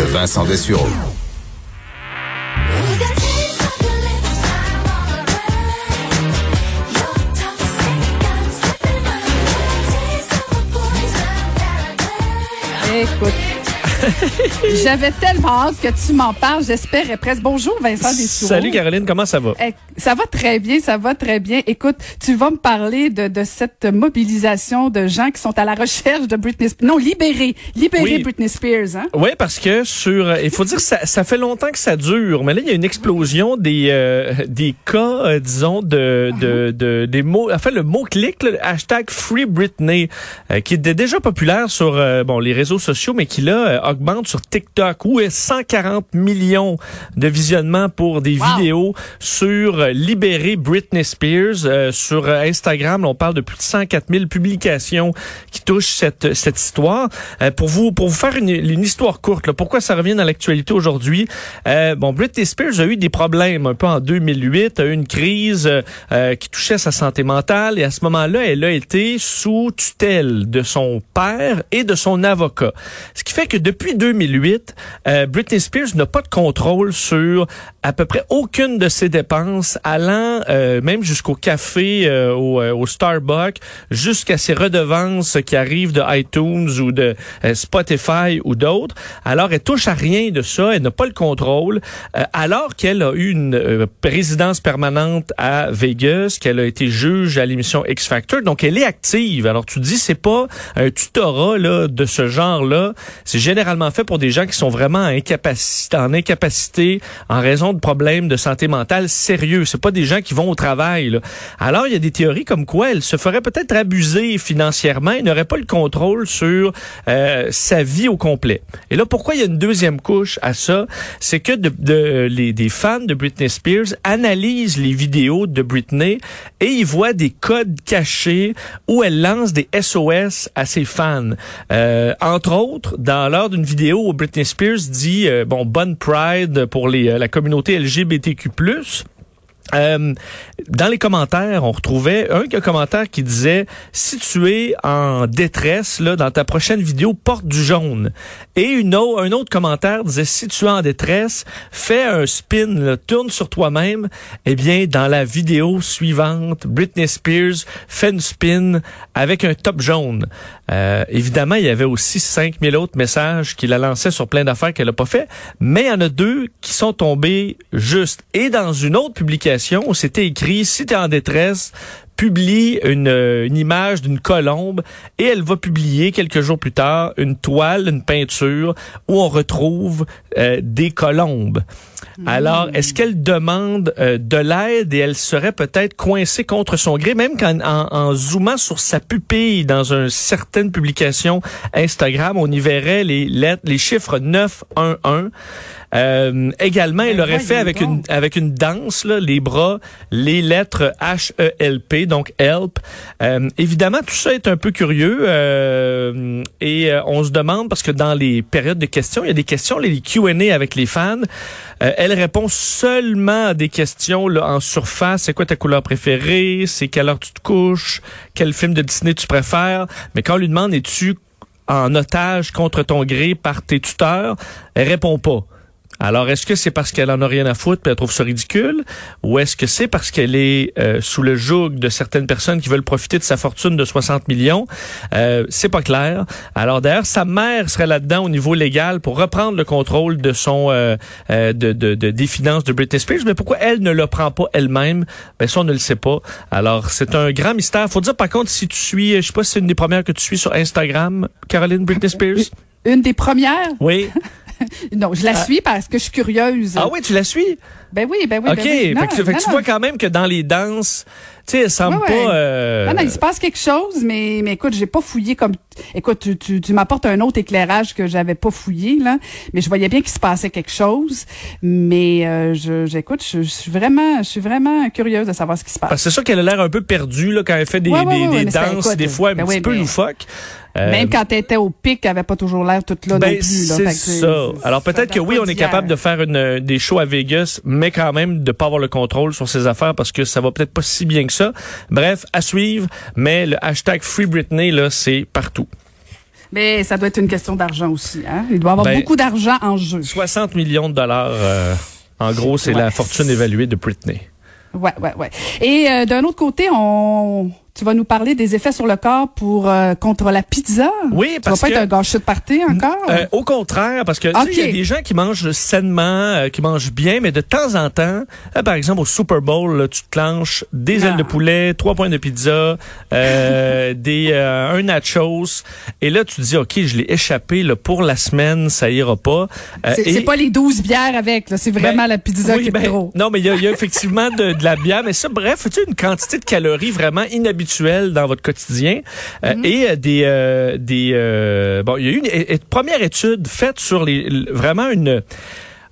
de Vincent Dessureau. Écoute. J'avais tellement hâte que tu m'en parles. J'espérais presque. Bonjour, Vincent Dessoureau. Salut Caroline, comment ça va? Eh, Ça va très bien, ça va très bien. Écoute, tu vas me parler de, de cette mobilisation de gens qui sont à la recherche de Britney Spears. Non, libérer. Libérer Oui. Britney Spears, hein? Oui, parce que sur, euh, il faut dire que ça, ça fait longtemps que ça dure, mais là il y a une explosion des euh, des cas, euh, disons de de, de des mots, enfin le mot clic, le hashtag Free Britney, euh, qui était déjà populaire sur bon les réseaux sociaux, mais qui là augmente sur TikTok où est 140 millions de visionnements pour des Wow. vidéos sur libérer Britney Spears. Euh, sur Instagram, on parle de plus de 104 000 publications qui touchent cette cette histoire. Euh, pour vous pour vous faire une, une histoire courte, là, pourquoi ça revient dans l'actualité aujourd'hui? Euh, Bon, Britney Spears a eu des problèmes un peu en 2008, a eu une crise euh, euh, qui touchait sa santé mentale et à ce moment-là, elle a été sous tutelle de son père et de son avocat. Ce qui fait que depuis 2008, euh, Britney Spears n'a pas de contrôle sur à peu près aucune de ses dépenses, allant euh, même jusqu'au café, euh, au, euh, au Starbucks, jusqu'à ses redevances qui arrivent de iTunes ou de euh, Spotify ou d'autres. Alors, elle touche à rien de ça, elle n'a pas le contrôle, euh, alors qu'elle a eu une résidence permanente à Vegas, qu'elle a été juge à l'émission X Factor, donc elle est active. Alors, tu dis, c'est pas un tutorat là, de ce genre-là, c'est généralement fait pour des gens qui sont vraiment incapacité, en incapacité en raison de problèmes de santé mentale sérieux. C'est pas des gens qui vont au travail. là. Alors, il y a des théories comme quoi elle se ferait peut-être abuser financièrement et n'aurait pas le contrôle sur euh, sa vie au complet. Et là, pourquoi il y a une deuxième couche à ça? C'est que de, de- les, des fans de Britney Spears analysent les vidéos de Britney et ils voient des codes cachés où elle lance des SOS à ses fans. Euh, entre autres, dans l'heure d'une vidéo où Britney Spears dit euh, bon bonne Pride pour les, euh, la communauté LGBTQ+. Euh, dans les commentaires, on retrouvait un commentaire qui disait si tu es en détresse là dans ta prochaine vidéo, porte du jaune. Et une au- un autre commentaire disait si tu es en détresse, fais un spin, là, tourne sur toi-même. Eh bien, dans la vidéo suivante, Britney Spears fait une spin avec un top jaune. Euh, évidemment, il y avait aussi 5000 autres messages qu'il a lancés sur plein d'affaires qu'elle n'a pas fait, mais il y en a deux qui sont tombés juste. Et dans une autre publication, c'était écrit, si tu en détresse, publie une, euh, une image d'une colombe et elle va publier quelques jours plus tard une toile, une peinture où on retrouve euh, des colombes. Alors, est-ce qu'elle demande euh, de l'aide et elle serait peut-être coincée contre son gré, même qu'en en, en zoomant sur sa pupille dans une certaine publication Instagram, on y verrait les lettres, les chiffres 911. Euh, également, elle Ben aurait fait avec une avec une danse là, les bras, les lettres H E L P, donc help. Euh, évidemment, tout ça est un peu curieux euh, et euh, on se demande parce que dans les périodes de questions, il y a des questions, les Q&A avec les fans. Elle répond seulement à des questions en surface. C'est quoi ta couleur préférée? C'est quelle heure tu te couches? Quel film de Disney tu préfères? Mais quand on lui demande es-tu en otage contre ton gré par tes tuteurs, elle répond pas. Alors, est-ce que c'est parce qu'elle en a rien à foutre et elle trouve ça ridicule, ou est-ce que c'est parce qu'elle est euh, sous le joug de certaines personnes qui veulent profiter de sa fortune de 60 millions? Euh, C'est pas clair. Alors d'ailleurs, sa mère serait là-dedans au niveau légal pour reprendre le contrôle de son euh, euh, de, de, de- des finances de Britney Spears. Mais pourquoi elle ne le prend pas elle-même? Ben ça, on ne le sait pas. Alors c'est un grand mystère. Faut dire par contre, si tu suis, je sais pas si c'est une des premières que tu suis sur Instagram, Caroline Britney Spears. Une des premières? Oui. Non, je la suis parce que je suis curieuse. Ah oui, tu la suis? Ben oui, ben oui. OK. ben oui. Non, fait que, fait que non, tu non. vois quand même que dans les danses, tu sais, elle semble Ouais, ouais. pas... euh, Non, non, il se passe quelque chose, mais, mais écoute, j'ai pas fouillé comme. Écoute, tu, tu, tu m'apportes un autre éclairage que j'avais pas fouillé, là. Mais je voyais bien qu'il se passait quelque chose. Mais euh, je, j'écoute, je, je suis vraiment, je suis vraiment curieuse de savoir ce qui se passe. Parce que c'est sûr qu'elle a l'air un peu perdue là, quand elle fait des, Ouais, des, des danses, écoute, des fois un ben petit oui, peu mais- loufoques. Euh, Même quand elle était au pic, elle avait pas toujours l'air toute là ben, non plus. Là. c'est ça. Alors peut-être que oui, on est capable de faire une, des shows à Vegas, mais quand même de pas avoir le contrôle sur ses affaires parce que ça va peut-être pas si bien que ça. Bref, à suivre. Mais le hashtag Free Britney là, c'est partout. Mais ça doit être une question d'argent aussi. Hein? Il doit y avoir Ben, beaucoup d'argent en jeu. 60 millions de dollars, euh, en gros, c'est Ouais. la fortune évaluée de Britney. Ouais, ouais, ouais. Et euh, d'un autre côté, on, tu vas nous parler des effets sur le corps pour euh, contre la pizza? Oui, tu parce vas pas que- être un gâchis de party encore? Euh, au contraire, parce que tu il y a des gens qui mangent sainement, euh, qui mangent bien, mais de temps en temps, euh, par exemple au Super Bowl, là, tu te clenches des Ah. ailes de poulet, trois points de pizza, euh, des euh, un nachos, et là tu te dis ok, je l'ai échappé là, pour la semaine, ça ira pas. C'est pas les 12 bières avec, c'est vraiment Ben, la pizza oui, qui est ben, trop. Non, mais il y, y a effectivement de, de la bière, mais ça, bref, tu une quantité de calories vraiment inhabituelle dans votre quotidien Euh, Mhm. et euh, des euh, des euh, bon, il y a eu une, première étude faite sur les vraiment une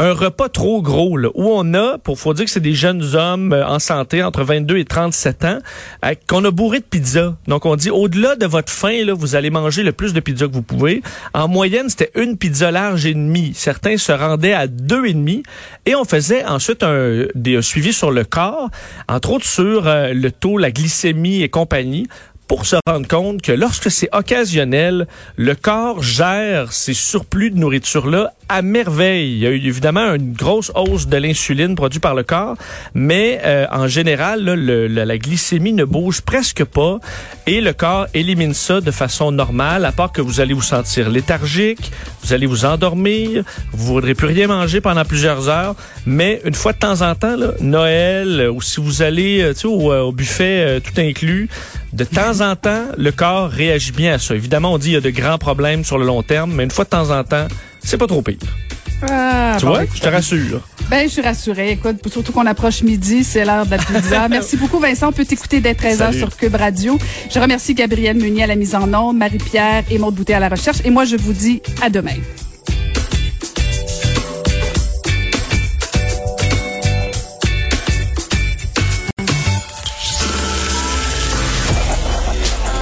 un repas trop gros là, où on a, pour faut dire que c'est des jeunes hommes euh, en santé entre 22 et 37 ans, euh, qu'on a bourré de pizza. Donc on dit au-delà de votre faim là, vous allez manger le plus de pizza que vous pouvez. En moyenne, c'était une pizza large et demie. Certains se rendaient à deux et demi et on faisait ensuite un, des un suivi sur le corps, entre autres sur euh, le taux, la glycémie et compagnie pour se rendre compte que lorsque c'est occasionnel, le corps gère ces surplus de nourriture-là à merveille. Il y a eu évidemment une grosse hausse de l'insuline produite par le corps, mais euh, en général, la, glycémie ne bouge presque pas et le corps élimine ça de façon normale, à part que vous allez vous sentir léthargique, vous allez vous endormir, vous voudrez plus rien manger pendant plusieurs heures, mais une fois de temps en temps, Noël, euh, ou si vous allez euh, au, buffet tout inclus, de temps en temps, le corps réagit bien à ça. Évidemment, on dit qu'il y a de grands problèmes sur le long terme, mais une fois de temps en temps, c'est pas trop pire. Ah, tu bon, vois, je te rassure. Ben, je suis rassurée. Écoute, surtout qu'on approche midi, c'est l'heure de la pizza. Merci beaucoup, Vincent. On peut t'écouter dès 13h Salut. sur Cube Radio. Je remercie Gabrielle Meunier à la mise en onde, Marie-Pierre et Maude Boutet à la recherche. Et moi, je vous dis à demain.